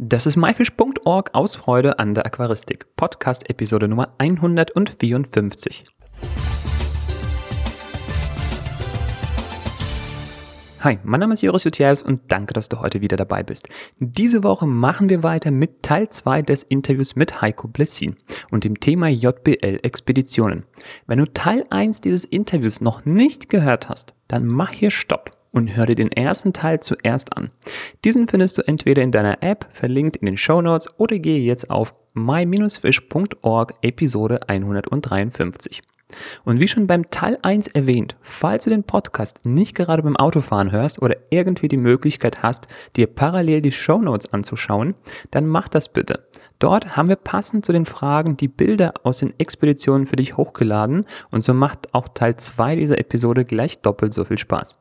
Das ist myfish.org aus Freude an der Aquaristik. Podcast Episode Nummer 154. Hi, mein Name ist Joris Jutjaevs und danke, dass du heute wieder dabei bist. Diese Woche machen wir weiter mit Teil 2 des Interviews mit Heiko Blessin und dem Thema JBL Expeditionen. Wenn du Teil 1 dieses Interviews noch nicht gehört hast, dann mach hier Stopp und hör dir den ersten Teil zuerst an. Diesen findest du entweder in deiner App, verlinkt in den Show Notes oder gehe jetzt auf my-fish.org Episode 153. Und wie schon beim Teil 1 erwähnt, falls du den Podcast nicht gerade beim Autofahren hörst oder irgendwie die Möglichkeit hast, dir parallel die Show Notes anzuschauen, dann mach das bitte. Dort haben wir passend zu den Fragen die Bilder aus den Expeditionen für dich hochgeladen und so macht auch Teil 2 dieser Episode gleich doppelt so viel Spaß.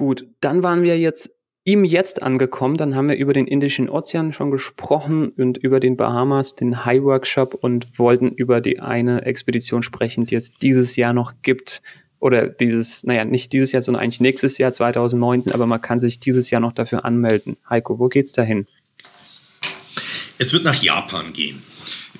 Gut, dann waren wir jetzt im Jetzt angekommen. Dann haben wir über den Indischen Ozean schon gesprochen und über den Bahamas, den High Workshop und wollten über die eine Expedition sprechen, die es dieses Jahr noch gibt. Oder dieses, naja, nicht dieses Jahr, sondern eigentlich nächstes Jahr 2019, aber man kann sich dieses Jahr noch dafür anmelden. Heiko, wo geht's dahin? Es wird nach Japan gehen.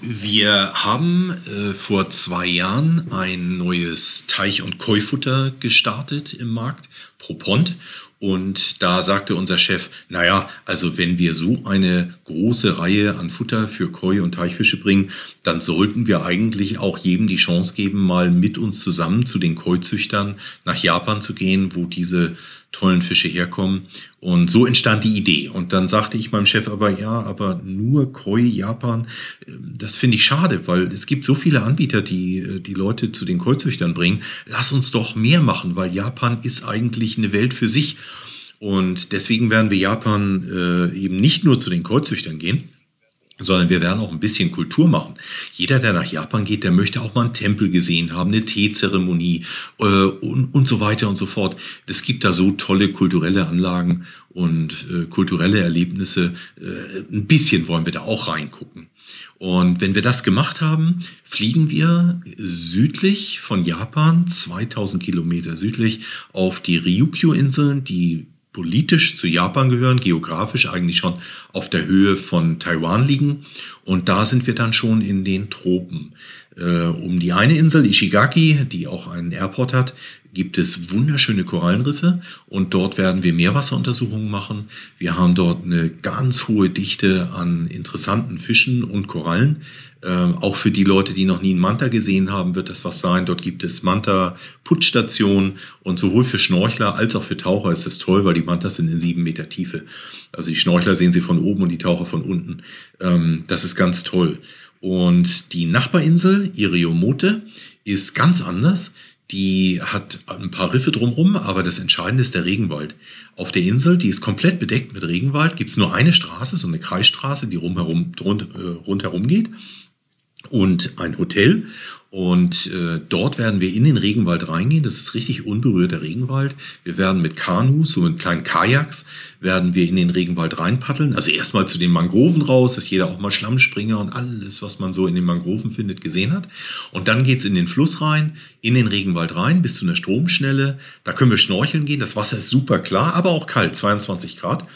Wir haben äh, vor zwei Jahren ein neues Teich- und Koi-Futter gestartet im Markt, Propont. Und da sagte unser Chef, naja, also wenn wir so eine große Reihe an Futter für Koi und Teichfische bringen, dann sollten wir eigentlich auch jedem die Chance geben, mal mit uns zusammen zu den Koi-Züchtern nach Japan zu gehen, wo diese tollen Fische herkommen. Und so entstand die Idee. Und dann sagte ich meinem Chef aber, ja, aber nur Koi Japan, ähm, das finde ich schade, weil es gibt so viele Anbieter, die äh, die Leute zu den Koi-Züchtern bringen. Lass uns doch mehr machen, weil Japan ist eigentlich eine Welt für sich. Und deswegen werden wir Japan äh, eben nicht nur zu den Koi-Züchtern gehen, sondern wir werden auch ein bisschen Kultur machen. Jeder, der nach Japan geht, der möchte auch mal einen Tempel gesehen haben, eine Teezeremonie äh, und, und so weiter und so fort. Es gibt da so tolle kulturelle Anlagen und äh, kulturelle Erlebnisse. Äh, ein bisschen wollen wir da auch reingucken. Und wenn wir das gemacht haben, fliegen wir südlich von Japan, 2000 Kilometer südlich, auf die Ryukyu-Inseln, die politisch zu Japan gehören, geografisch eigentlich schon auf der Höhe von Taiwan liegen. Und da sind wir dann schon in den Tropen. Äh, um die eine Insel, Ishigaki, die auch einen Airport hat, gibt es wunderschöne Korallenriffe und dort werden wir Meerwasseruntersuchungen machen. Wir haben dort eine ganz hohe Dichte an interessanten Fischen und Korallen. Ähm, auch für die Leute, die noch nie einen Manta gesehen haben, wird das was sein. Dort gibt es Manta-Putzstationen und sowohl für Schnorchler als auch für Taucher ist das toll, weil die Mantas sind in sieben Meter Tiefe. Also die Schnorchler sehen sie von oben und die Taucher von unten. Ähm, das ist ganz toll. Und die Nachbarinsel, Iriomote, ist ganz anders. Die hat ein paar Riffe drumherum, aber das Entscheidende ist der Regenwald. Auf der Insel, die ist komplett bedeckt mit Regenwald, gibt es nur eine Straße, so eine Kreisstraße, die rumherum, rund, äh, rundherum geht und ein Hotel. Und äh, dort werden wir in den Regenwald reingehen. Das ist richtig unberührter Regenwald. Wir werden mit Kanus, so mit kleinen Kajaks, werden wir in den Regenwald reinpaddeln. Also erstmal zu den Mangroven raus, dass jeder auch mal Schlammspringer und alles, was man so in den Mangroven findet, gesehen hat. Und dann geht's in den Fluss rein, in den Regenwald rein, bis zu einer Stromschnelle. Da können wir schnorcheln gehen. Das Wasser ist super klar, aber auch kalt, 22 Grad.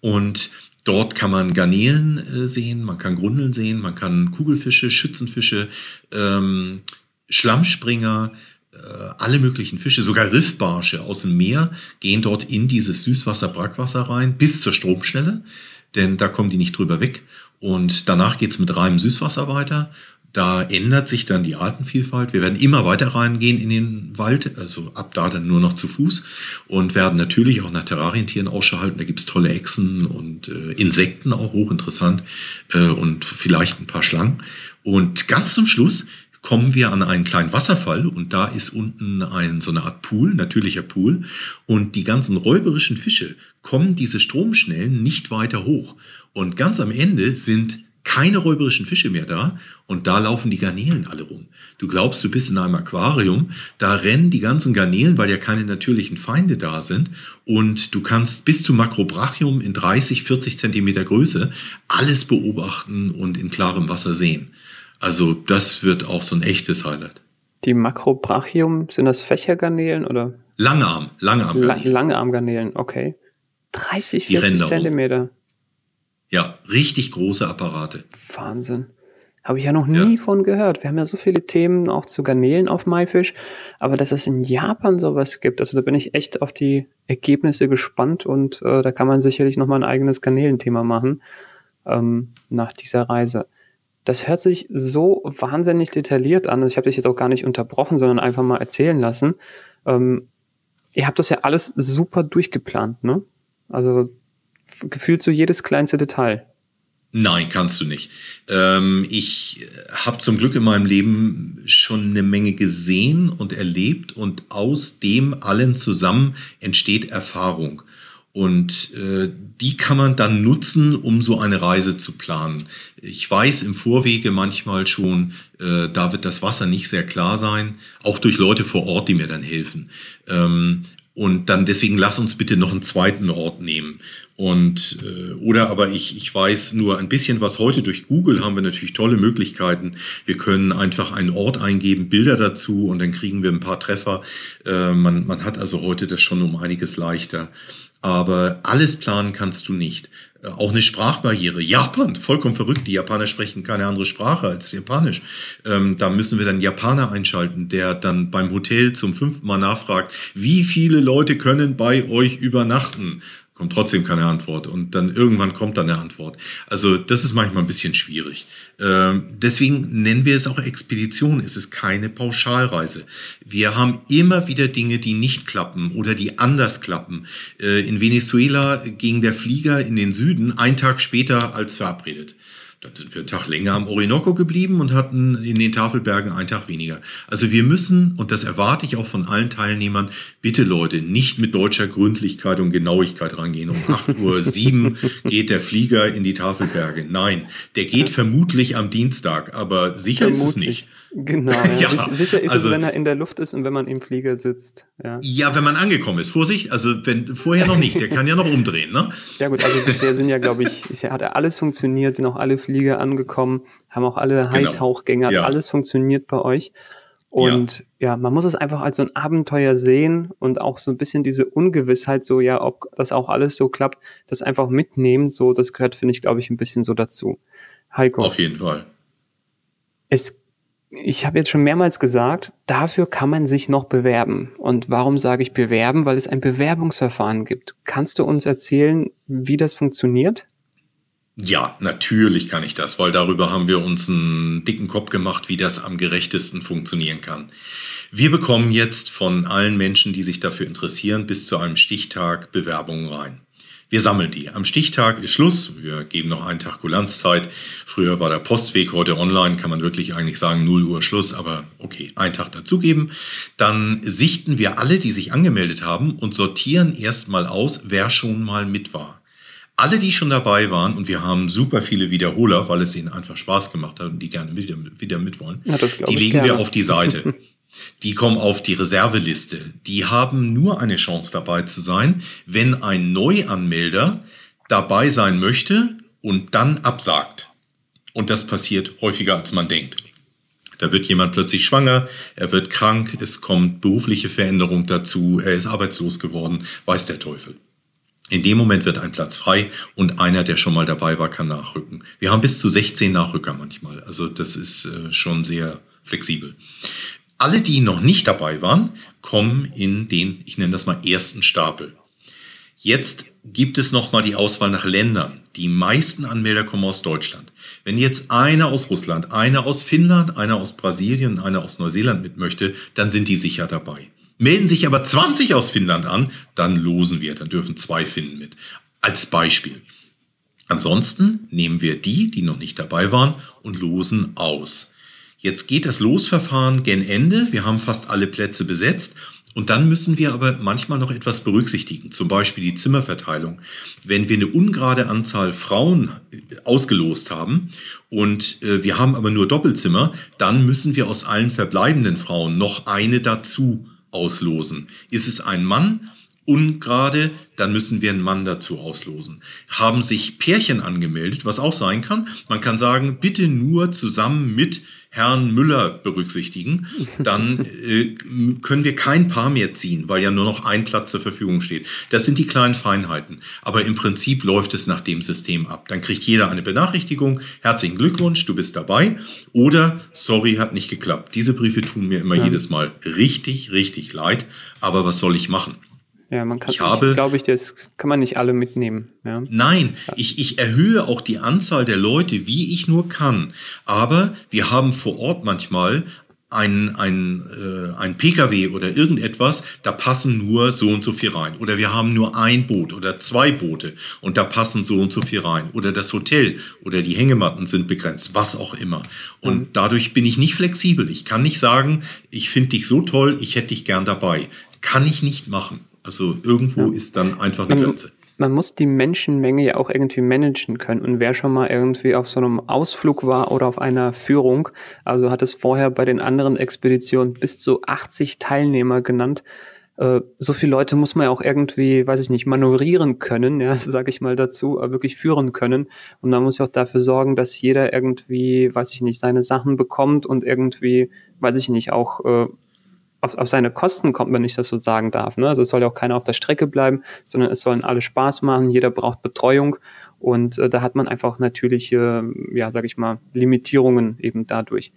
Und Dort kann man Garnelen äh, sehen, man kann Grundeln sehen, man kann Kugelfische, Schützenfische, ähm, Schlammspringer, äh, alle möglichen Fische, sogar Riffbarsche aus dem Meer gehen dort in dieses Süßwasser-Brackwasser rein bis zur Stromschnelle, denn da kommen die nicht drüber weg. Und danach geht's mit reinem Süßwasser weiter da ändert sich dann die Artenvielfalt. Wir werden immer weiter reingehen in den Wald, also ab da dann nur noch zu Fuß und werden natürlich auch nach Terrarientieren Ausschau halten. Da gibt es tolle Echsen und äh, Insekten, auch hochinteressant äh, und vielleicht ein paar Schlangen. Und ganz zum Schluss kommen wir an einen kleinen Wasserfall und da ist unten ein, so eine Art Pool, natürlicher Pool. Und die ganzen räuberischen Fische kommen diese Stromschnellen nicht weiter hoch. Und ganz am Ende sind keine räuberischen Fische mehr da und da laufen die Garnelen alle rum. Du glaubst, du bist in einem Aquarium, da rennen die ganzen Garnelen, weil ja keine natürlichen Feinde da sind und du kannst bis zum Makrobrachium in 30, 40 Zentimeter Größe alles beobachten und in klarem Wasser sehen. Also das wird auch so ein echtes Highlight. Die Macrobrachium, sind das Fächergarnelen oder? Langarm, Langarmgarnelen. La Langarmgarnelen, okay. 30, 40 Zentimeter. Ja, richtig große Apparate. Wahnsinn. Habe ich ja noch nie ja. von gehört. Wir haben ja so viele Themen auch zu Garnelen auf MyFish, aber dass es in Japan sowas gibt, also da bin ich echt auf die Ergebnisse gespannt und äh, da kann man sicherlich nochmal ein eigenes Garnelenthema machen ähm, nach dieser Reise. Das hört sich so wahnsinnig detailliert an. Also ich habe dich jetzt auch gar nicht unterbrochen, sondern einfach mal erzählen lassen. Ähm, ihr habt das ja alles super durchgeplant, ne? Also gefühlt so jedes kleinste Detail. Nein, kannst du nicht. Ähm, ich habe zum Glück in meinem Leben schon eine Menge gesehen und erlebt und aus dem allen zusammen entsteht Erfahrung. Und äh, die kann man dann nutzen, um so eine Reise zu planen. Ich weiß im Vorwege manchmal schon, äh, da wird das Wasser nicht sehr klar sein, auch durch Leute vor Ort, die mir dann helfen. Ähm, und dann deswegen lass uns bitte noch einen zweiten Ort nehmen. Und äh, oder aber ich, ich weiß nur ein bisschen was heute durch Google haben wir natürlich tolle Möglichkeiten. Wir können einfach einen Ort eingeben, Bilder dazu und dann kriegen wir ein paar Treffer. Äh, man, man hat also heute das schon um einiges leichter. Aber alles planen kannst du nicht. Auch eine Sprachbarriere. Japan, vollkommen verrückt. Die Japaner sprechen keine andere Sprache als Japanisch. Ähm, da müssen wir dann Japaner einschalten, der dann beim Hotel zum fünften Mal nachfragt, wie viele Leute können bei euch übernachten? kommt trotzdem keine Antwort und dann irgendwann kommt dann eine Antwort. Also das ist manchmal ein bisschen schwierig. Ähm, deswegen nennen wir es auch Expedition. Es ist keine Pauschalreise. Wir haben immer wieder Dinge, die nicht klappen oder die anders klappen. Äh, in Venezuela ging der Flieger in den Süden einen Tag später als verabredet. Dann sind wir einen Tag länger am Orinoco geblieben und hatten in den Tafelbergen einen Tag weniger. Also wir müssen, und das erwarte ich auch von allen Teilnehmern, bitte Leute, nicht mit deutscher Gründlichkeit und Genauigkeit rangehen. Um 8.07 Uhr geht der Flieger in die Tafelberge. Nein, der geht vermutlich am Dienstag, aber sicher vermutlich. ist es nicht. Genau, ja. ja. Sicher, sicher ist also, es, wenn er in der Luft ist und wenn man im Flieger sitzt. Ja, ja wenn man angekommen ist. Vorsicht, also wenn vorher noch nicht, der kann ja noch umdrehen, ne? Ja gut, also bisher sind ja, glaube ich, bisher hat alles funktioniert, sind auch alle Flieger angekommen, haben auch alle genau. Hightauchgänger, ja. alles funktioniert bei euch. Und ja. ja. man muss es einfach als so ein Abenteuer sehen und auch so ein bisschen diese Ungewissheit, so ja, ob das auch alles so klappt, das einfach mitnehmen, so das gehört, finde ich, glaube ich, ein bisschen so dazu. Heiko. Auf jeden Fall. Es ich habe jetzt schon mehrmals gesagt, dafür kann man sich noch bewerben. Und warum sage ich bewerben? Weil es ein Bewerbungsverfahren gibt. Kannst du uns erzählen, wie das funktioniert? Ja, natürlich kann ich das, weil darüber haben wir uns einen dicken Kopf gemacht, wie das am gerechtesten funktionieren kann. Wir bekommen jetzt von allen Menschen, die sich dafür interessieren, bis zu einem Stichtag Bewerbungen rein. Wir sammeln die. Am Stichtag ist Schluss. Wir geben noch einen Tag Kulanzzeit. Früher war der Postweg, heute online, kann man wirklich eigentlich sagen, 0 Uhr Schluss, aber okay, einen Tag dazugeben. Dann sichten wir alle, die sich angemeldet haben und sortieren erstmal aus, wer schon mal mit war. Alle, die schon dabei waren, und wir haben super viele Wiederholer, weil es ihnen einfach Spaß gemacht hat und die gerne wieder, wieder mitwollen, ja, die legen gerne. wir auf die Seite. Die kommen auf die Reserveliste. Die haben nur eine Chance dabei zu sein, wenn ein Neuanmelder dabei sein möchte und dann absagt. Und das passiert häufiger, als man denkt. Da wird jemand plötzlich schwanger, er wird krank, es kommt berufliche Veränderung dazu, er ist arbeitslos geworden, weiß der Teufel. In dem Moment wird ein Platz frei und einer, der schon mal dabei war, kann nachrücken. Wir haben bis zu 16 Nachrücker manchmal. Also das ist äh, schon sehr flexibel. Alle, die noch nicht dabei waren, kommen in den, ich nenne das mal, ersten Stapel. Jetzt gibt es nochmal die Auswahl nach Ländern. Die meisten Anmelder kommen aus Deutschland. Wenn jetzt einer aus Russland, einer aus Finnland, einer aus Brasilien, einer aus Neuseeland mit möchte, dann sind die sicher dabei. Melden sich aber 20 aus Finnland an, dann losen wir, dann dürfen zwei Finnen mit. Als Beispiel. Ansonsten nehmen wir die, die noch nicht dabei waren, und losen aus. Jetzt geht das Losverfahren gen Ende. Wir haben fast alle Plätze besetzt. Und dann müssen wir aber manchmal noch etwas berücksichtigen, zum Beispiel die Zimmerverteilung. Wenn wir eine ungerade Anzahl Frauen äh, ausgelost haben und äh, wir haben aber nur Doppelzimmer, dann müssen wir aus allen verbleibenden Frauen noch eine dazu auslosen. Ist es ein Mann, ungerade, dann müssen wir einen Mann dazu auslosen. Haben sich Pärchen angemeldet, was auch sein kann. Man kann sagen, bitte nur zusammen mit Herrn Müller berücksichtigen, dann äh, können wir kein Paar mehr ziehen, weil ja nur noch ein Platz zur Verfügung steht. Das sind die kleinen Feinheiten. Aber im Prinzip läuft es nach dem System ab. Dann kriegt jeder eine Benachrichtigung. Herzlichen Glückwunsch, du bist dabei. Oder sorry, hat nicht geklappt. Diese Briefe tun mir immer ja. jedes Mal richtig, richtig leid. Aber was soll ich machen? Ja, man kann, ich habe, glaube ich, das kann man nicht alle mitnehmen. Ja. Nein, ja. Ich, ich erhöhe auch die Anzahl der Leute, wie ich nur kann. Aber wir haben vor Ort manchmal ein, ein, äh, ein Pkw oder irgendetwas, da passen nur so und so viel rein. Oder wir haben nur ein Boot oder zwei Boote und da passen so und so viel rein. Oder das Hotel oder die Hängematten sind begrenzt, was auch immer. Und mhm. dadurch bin ich nicht flexibel. Ich kann nicht sagen, ich finde dich so toll, ich hätte dich gern dabei. Kann ich nicht machen. Also irgendwo ja. ist dann einfach eine Grenze. Man muss die Menschenmenge ja auch irgendwie managen können. Und wer schon mal irgendwie auf so einem Ausflug war oder auf einer Führung, also hat es vorher bei den anderen Expeditionen bis zu 80 Teilnehmer genannt. Äh, so viele Leute muss man ja auch irgendwie, weiß ich nicht, manövrieren können, ja, sage ich mal dazu, äh, wirklich führen können. Und man muss ja auch dafür sorgen, dass jeder irgendwie, weiß ich nicht, seine Sachen bekommt und irgendwie, weiß ich nicht, auch äh, auf, auf seine Kosten kommt, wenn ich das so sagen darf. Ne? Also es soll ja auch keiner auf der Strecke bleiben, sondern es sollen alle Spaß machen, jeder braucht Betreuung und äh, da hat man einfach natürliche, ja, sag ich mal, Limitierungen eben dadurch.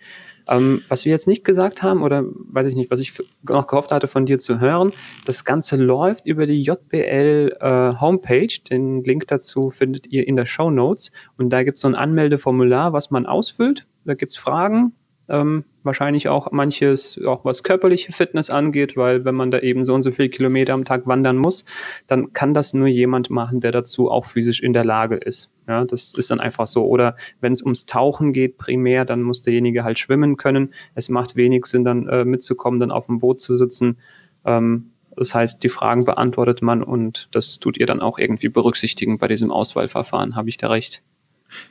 Ähm, was wir jetzt nicht gesagt haben, oder weiß ich nicht, was ich noch gehofft hatte von dir zu hören, das Ganze läuft über die JBL äh, Homepage. Den Link dazu findet ihr in der Show Notes. Und da gibt es so ein Anmeldeformular, was man ausfüllt. Da gibt es Fragen, ähm, wahrscheinlich auch manches, auch was körperliche Fitness angeht, weil wenn man da eben so und so viele Kilometer am Tag wandern muss, dann kann das nur jemand machen, der dazu auch physisch in der Lage ist. Ja, das ist dann einfach so. Oder wenn es ums Tauchen geht primär, dann muss derjenige halt schwimmen können. Es macht wenig Sinn, dann äh, mitzukommen, dann auf dem Boot zu sitzen. Ähm, das heißt, die Fragen beantwortet man und das tut ihr dann auch irgendwie berücksichtigen bei diesem Auswahlverfahren. Habe ich da recht?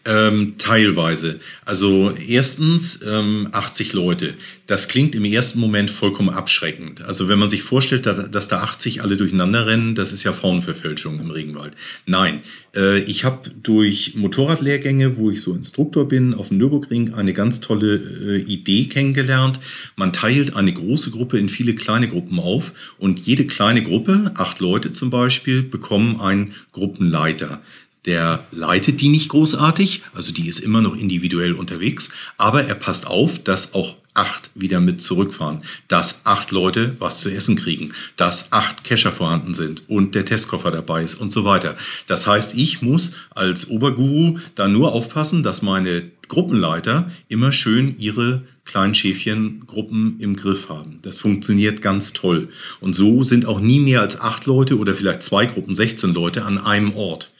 Ähm, teilweise. Also erstens ähm, 80 Leute. Das klingt im ersten Moment vollkommen abschreckend. Also wenn man sich vorstellt, dass, dass da 80 alle durcheinander rennen, das ist ja Faunenverfälschung im Regenwald. Nein, äh, ich habe durch Motorradlehrgänge, wo ich so Instruktor bin, auf dem Nürburgring eine ganz tolle äh, Idee kennengelernt. Man teilt eine große Gruppe in viele kleine Gruppen auf und jede kleine Gruppe, acht Leute zum Beispiel, bekommen einen Gruppenleiter der leitet die nicht großartig, also die ist immer noch individuell unterwegs, aber er passt auf, dass auch acht wieder mit zurückfahren, dass acht Leute was zu essen kriegen, dass acht Kescher vorhanden sind und der Testkoffer dabei ist und so weiter. Das heißt, ich muss als Oberguru da nur aufpassen, dass meine Gruppenleiter immer schön ihre kleinen Schäfchengruppen im Griff haben. Das funktioniert ganz toll. Und so sind auch nie mehr als acht Leute oder vielleicht zwei Gruppen, 16 Leute an einem Ort.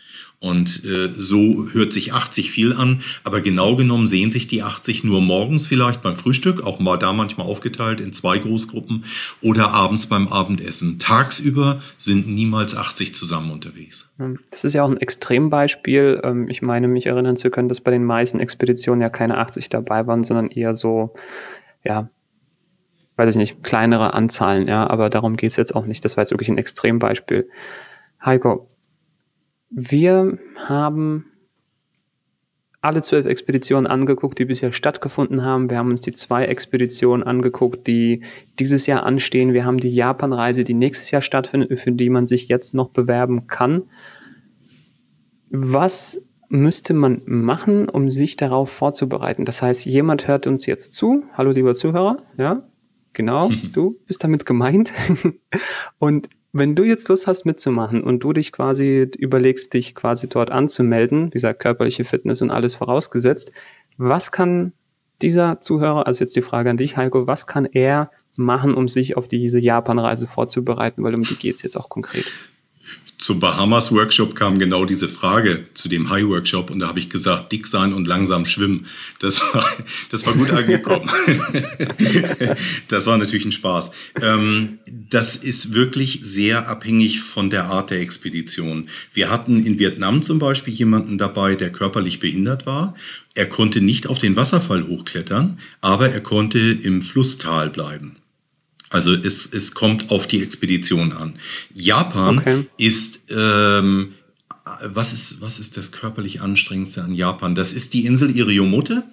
Und äh, so hört sich 80 viel an, aber genau genommen sehen sich die 80 nur morgens vielleicht beim Frühstück, auch mal da manchmal aufgeteilt in zwei Großgruppen oder abends beim Abendessen. Tagsüber sind niemals 80 zusammen unterwegs. Das ist ja auch ein Extrembeispiel. Ähm, ich meine, mich erinnern zu können, dass bei den meisten Expeditionen ja keine 80 dabei waren, sondern eher so, ja, weiß ich nicht, kleinere Anzahlen, ja, aber darum geht es jetzt auch nicht. Das war jetzt wirklich ein Extrembeispiel. Heiko, wir haben alle zwölf Expeditionen angeguckt, die bisher stattgefunden haben. Wir haben uns die zwei Expeditionen angeguckt, die dieses Jahr anstehen. Wir haben die Japan-Reise, die nächstes Jahr stattfindet, für die man sich jetzt noch bewerben kann. Was müsste man machen, um sich darauf vorzubereiten? Das heißt, jemand hört uns jetzt zu. Hallo, lieber Zuhörer. Ja, genau, du bist damit gemeint. Und wenn du jetzt Lust hast mitzumachen und du dich quasi überlegst, dich quasi dort anzumelden, wie gesagt, körperliche Fitness und alles vorausgesetzt, was kann dieser Zuhörer, also jetzt die Frage an dich, Heiko, was kann er machen, um sich auf diese Japan-Reise vorzubereiten, weil um die geht es jetzt auch konkret? Zum Bahamas Workshop kam genau diese Frage zu dem High Workshop und da habe ich gesagt, dick sein und langsam schwimmen. Das war, das war gut angekommen. das war natürlich ein Spaß. Ähm, das ist wirklich sehr abhängig von der Art der Expedition. Wir hatten in Vietnam zum Beispiel jemanden dabei, der körperlich behindert war. Er konnte nicht auf den Wasserfall hochklettern, aber er konnte im Flusstal bleiben. Also es, es kommt auf die Expedition an. Japan okay. ist, ähm, was ist, was ist das körperlich anstrengendste an Japan? Das ist die Insel Iriomote,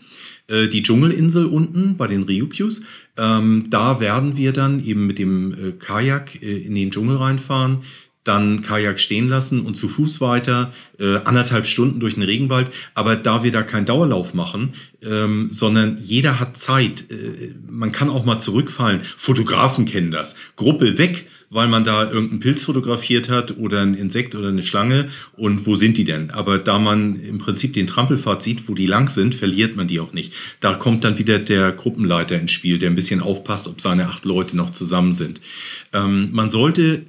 äh, die Dschungelinsel unten bei den Ryukyus. Ähm, da werden wir dann eben mit dem äh, Kajak äh, in den Dschungel reinfahren dann Kajak stehen lassen und zu Fuß weiter, äh, anderthalb Stunden durch den Regenwald. Aber da wir da keinen Dauerlauf machen, ähm, sondern jeder hat Zeit, äh, man kann auch mal zurückfallen. Fotografen kennen das. Gruppe weg, weil man da irgendeinen Pilz fotografiert hat oder ein Insekt oder eine Schlange. Und wo sind die denn? Aber da man im Prinzip den Trampelpfad sieht, wo die lang sind, verliert man die auch nicht. Da kommt dann wieder der Gruppenleiter ins Spiel, der ein bisschen aufpasst, ob seine acht Leute noch zusammen sind. Ähm, man sollte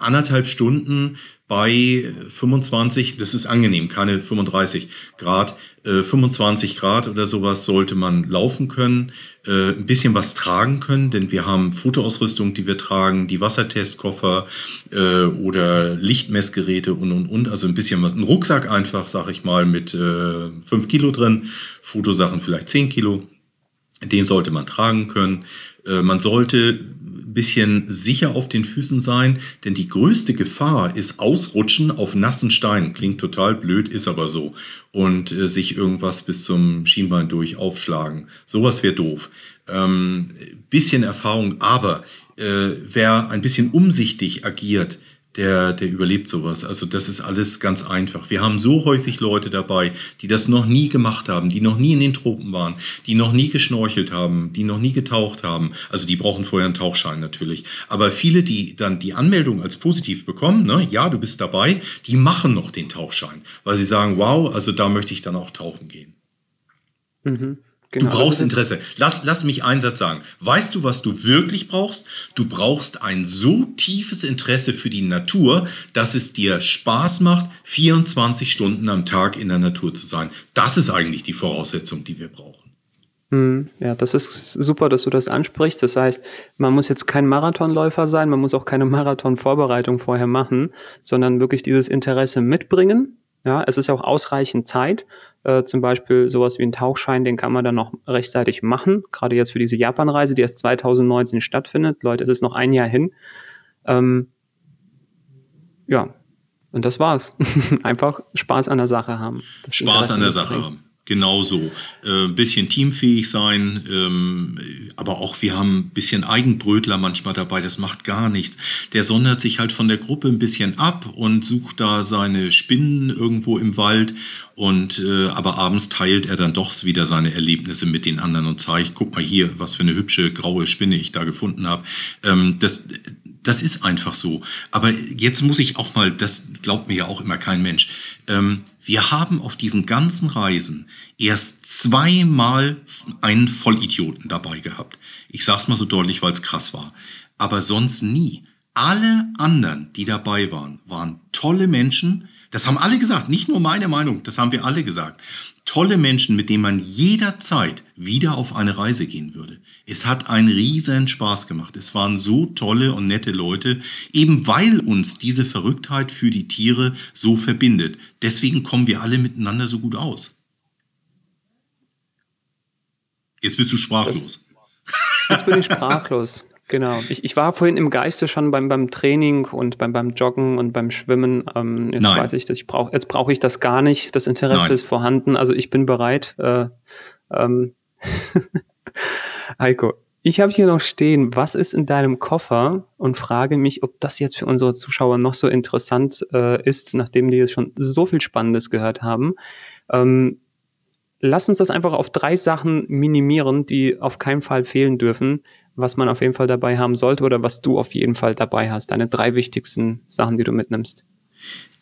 anderthalb Stunden bei 25, das ist angenehm, keine 35 Grad, äh, 25 Grad oder sowas sollte man laufen können, äh, ein bisschen was tragen können, denn wir haben Fotoausrüstung, die wir tragen, die Wassertestkoffer äh, oder Lichtmessgeräte und und und, also ein bisschen was, ein Rucksack einfach, sag ich mal, mit äh, 5 Kilo drin, Fotosachen vielleicht 10 Kilo, den sollte man tragen können. Äh, man sollte bisschen sicher auf den Füßen sein, denn die größte Gefahr ist Ausrutschen auf nassen Steinen. Klingt total blöd, ist aber so. Und äh, sich irgendwas bis zum Schienbein durch aufschlagen. Sowas wäre doof. Ähm, bisschen Erfahrung, aber äh, wer ein bisschen umsichtig agiert, der, der überlebt sowas. Also das ist alles ganz einfach. Wir haben so häufig Leute dabei, die das noch nie gemacht haben, die noch nie in den Tropen waren, die noch nie geschnorchelt haben, die noch nie getaucht haben. Also die brauchen vorher einen Tauchschein natürlich. Aber viele, die dann die Anmeldung als positiv bekommen, ne, ja, du bist dabei, die machen noch den Tauchschein, weil sie sagen, wow, also da möchte ich dann auch tauchen gehen. Mhm. Genau, du brauchst also Interesse. Lass, lass mich einen Satz sagen. Weißt du, was du wirklich brauchst? Du brauchst ein so tiefes Interesse für die Natur, dass es dir Spaß macht, 24 Stunden am Tag in der Natur zu sein. Das ist eigentlich die Voraussetzung, die wir brauchen. Hm, ja, das ist super, dass du das ansprichst. Das heißt, man muss jetzt kein Marathonläufer sein, man muss auch keine Marathonvorbereitung vorher machen, sondern wirklich dieses Interesse mitbringen ja, es ist auch ausreichend Zeit. Äh, zum Beispiel sowas wie ein Tauchschein, den kann man dann noch rechtzeitig machen. Gerade jetzt für diese Japanreise, die erst 2019 stattfindet. Leute, es ist noch ein Jahr hin. Ähm, ja, und das war's. Einfach Spaß an der Sache haben. Spaß an der Sache haben genauso. Äh, bisschen teamfähig sein, ähm, aber auch wir haben ein bisschen Eigenbrötler manchmal dabei, das macht gar nichts. Der sondert sich halt von der Gruppe ein bisschen ab und sucht da seine Spinnen irgendwo im Wald und äh, aber abends teilt er dann doch wieder seine Erlebnisse mit den anderen und zeigt, guck mal hier, was für eine hübsche graue Spinne ich da gefunden habe. Ähm, das, das ist einfach so. Aber jetzt muss ich auch mal, das glaubt mir ja auch immer kein Mensch. Ähm, wir haben auf diesen ganzen Reisen erst zweimal einen Vollidioten dabei gehabt. Ich sag's mal so deutlich, weil es krass war. Aber sonst nie. Alle anderen, die dabei waren, waren tolle Menschen, das haben alle gesagt, nicht nur meine Meinung, das haben wir alle gesagt. Tolle Menschen, mit denen man jederzeit wieder auf eine Reise gehen würde. Es hat einen riesen Spaß gemacht. Es waren so tolle und nette Leute, eben weil uns diese Verrücktheit für die Tiere so verbindet. Deswegen kommen wir alle miteinander so gut aus. Jetzt bist du sprachlos. Das, jetzt bin ich sprachlos. Genau. Ich, ich war vorhin im Geiste schon beim, beim Training und beim, beim Joggen und beim Schwimmen. Ähm, jetzt Nein. weiß ich, dass ich brauche, jetzt brauche ich das gar nicht. Das Interesse Nein. ist vorhanden. Also ich bin bereit. Äh, ähm. Heiko, ich habe hier noch stehen, was ist in deinem Koffer und frage mich, ob das jetzt für unsere Zuschauer noch so interessant äh, ist, nachdem die jetzt schon so viel Spannendes gehört haben. Ähm, lass uns das einfach auf drei Sachen minimieren, die auf keinen Fall fehlen dürfen was man auf jeden Fall dabei haben sollte oder was du auf jeden Fall dabei hast? Deine drei wichtigsten Sachen, die du mitnimmst.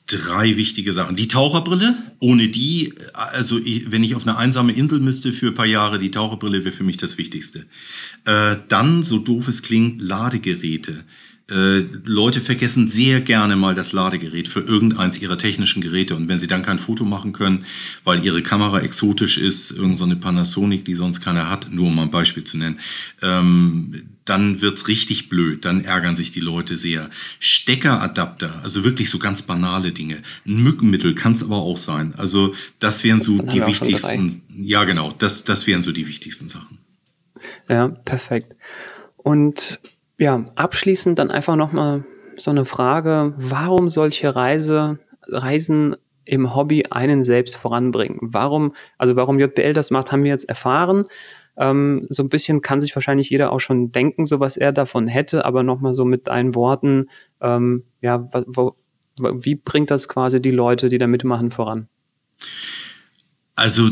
Drei wichtige Sachen. Die Taucherbrille, ohne die, also ich, wenn ich auf eine einsame Insel müsste für ein paar Jahre, die Taucherbrille wäre für mich das Wichtigste. Äh, dann, so doof es klingt, Ladegeräte. Äh, Leute vergessen sehr gerne mal das Ladegerät für irgendeins ihrer technischen Geräte. Und wenn sie dann kein Foto machen können, weil ihre Kamera exotisch ist, irgendeine so Panasonic, die sonst keiner hat, nur um ein Beispiel zu nennen, ähm, dann wird's richtig blöd. Dann ärgern sich die Leute sehr. Steckeradapter, also wirklich so ganz banale Dinge. Ein Mückenmittel kann es aber auch sein. Also das wären so die wichtigsten. Ja, genau. Das, das wären so die wichtigsten Sachen. Ja, perfekt. Und Ja, abschließend dann einfach nochmal so eine Frage, warum solche Reise, Reisen im Hobby einen selbst voranbringen? Warum, also warum JBL das macht, haben wir jetzt erfahren. Ähm, so ein bisschen kann sich wahrscheinlich jeder auch schon denken, so was er davon hätte, aber nochmal so mit deinen Worten, ähm, ja, wo, wie bringt das quasi die Leute, die da mitmachen, voran? Also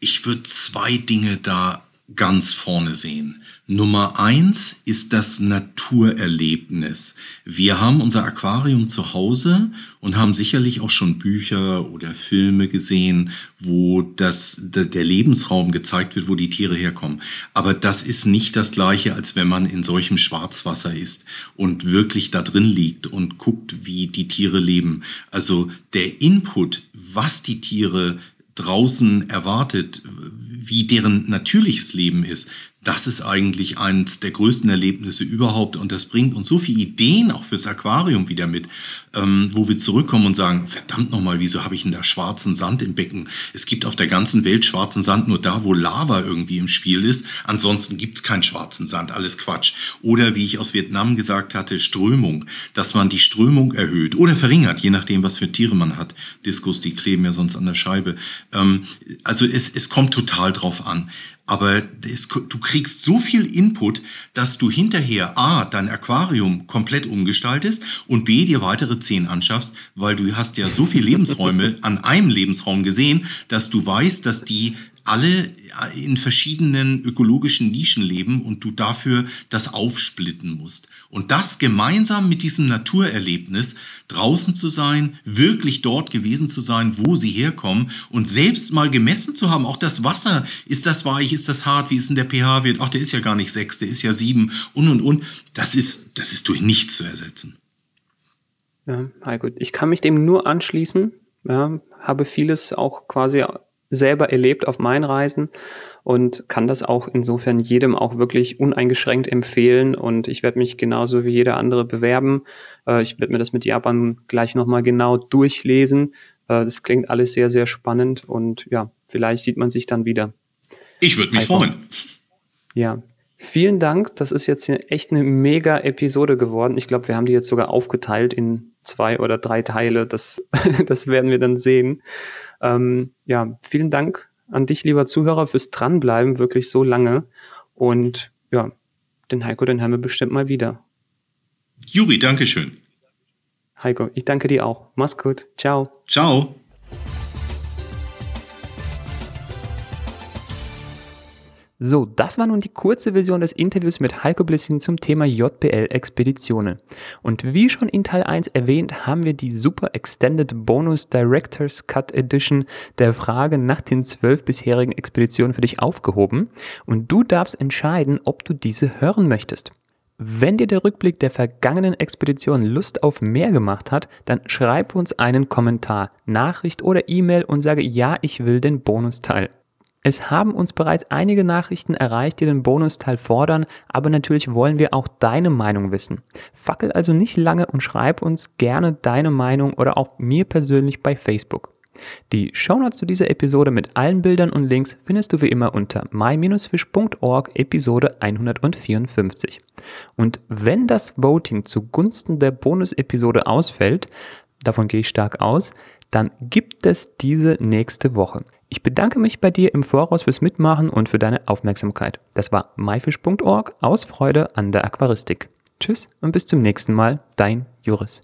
ich würde zwei Dinge da ganz vorne sehen. Nummer eins ist das Naturerlebnis. Wir haben unser Aquarium zu Hause und haben sicherlich auch schon Bücher oder Filme gesehen, wo das, der Lebensraum gezeigt wird, wo die Tiere herkommen. Aber das ist nicht das Gleiche, als wenn man in solchem Schwarzwasser ist und wirklich da drin liegt und guckt, wie die Tiere leben. Also der Input, was die Tiere draußen erwartet, wie deren natürliches Leben ist, das ist eigentlich eines der größten Erlebnisse überhaupt und das bringt uns so viele Ideen auch fürs Aquarium wieder mit, ähm, wo wir zurückkommen und sagen, verdammt nochmal, wieso habe ich denn da schwarzen Sand im Becken? Es gibt auf der ganzen Welt schwarzen Sand nur da, wo Lava irgendwie im Spiel ist. Ansonsten gibt es keinen schwarzen Sand, alles Quatsch. Oder wie ich aus Vietnam gesagt hatte, Strömung, dass man die Strömung erhöht oder verringert, je nachdem, was für Tiere man hat. Diskus, die kleben ja sonst an der Scheibe. Ähm, also es, es kommt total drauf an. Aber es, du kriegst so viel Input, dass du hinterher A, dein Aquarium komplett umgestaltest und B, dir weitere zehn anschaffst, weil du hast ja so viele Lebensräume an einem Lebensraum gesehen, dass du weißt, dass die alle in verschiedenen ökologischen Nischen leben und du dafür das aufsplitten musst. Und das gemeinsam mit diesem Naturerlebnis, draußen zu sein, wirklich dort gewesen zu sein, wo sie herkommen und selbst mal gemessen zu haben, auch das Wasser, ist das weich, ist das hart, wie ist denn der pH-Wert, ach, der ist ja gar nicht sechs, der ist ja sieben und und und, das ist, das ist durch nichts zu ersetzen. Ja, gut. Ich kann mich dem nur anschließen. Ja, habe vieles auch quasi selber erlebt auf meinen Reisen und kann das auch insofern jedem auch wirklich uneingeschränkt empfehlen und ich werde mich genauso wie jeder andere bewerben. Äh, ich werde mir das mit Japan gleich nochmal genau durchlesen. Äh, das klingt alles sehr, sehr spannend und ja, vielleicht sieht man sich dann wieder. Ich würde mich freuen. Ja, Vielen Dank. Das ist jetzt echt eine mega Episode geworden. Ich glaube, wir haben die jetzt sogar aufgeteilt in zwei oder drei Teile. Das, das werden wir dann sehen. Ähm, ja, vielen Dank an dich, lieber Zuhörer, fürs Dranbleiben, wirklich so lange. Und ja, den Heiko, den haben wir bestimmt mal wieder. Juri, Dankeschön. Heiko, ich danke dir auch. Mach's gut. Ciao. Ciao. So, das war nun die kurze Version des Interviews mit Heiko Blissin zum Thema JBL-Expeditionen. Und wie schon in Teil 1 erwähnt, haben wir die Super Extended Bonus Director's Cut Edition der Frage nach den zwölf bisherigen Expeditionen für dich aufgehoben und du darfst entscheiden, ob du diese hören möchtest. Wenn dir der Rückblick der vergangenen Expedition Lust auf mehr gemacht hat, dann schreib uns einen Kommentar, Nachricht oder E-Mail und sage ja, ich will den Bonusteil. Es haben uns bereits einige Nachrichten erreicht, die den Bonusteil fordern, aber natürlich wollen wir auch deine Meinung wissen. Fackel also nicht lange und schreib uns gerne deine Meinung oder auch mir persönlich bei Facebook. Die Shownotes zu dieser Episode mit allen Bildern und Links findest du wie immer unter my-fish.org Episode 154. Und wenn das Voting zugunsten der Bonus-Episode ausfällt, davon gehe ich stark aus, dann gibt es diese nächste Woche. Ich bedanke mich bei dir im Voraus fürs Mitmachen und für deine Aufmerksamkeit. Das war myfish.org aus Freude an der Aquaristik. Tschüss und bis zum nächsten Mal, dein Juris.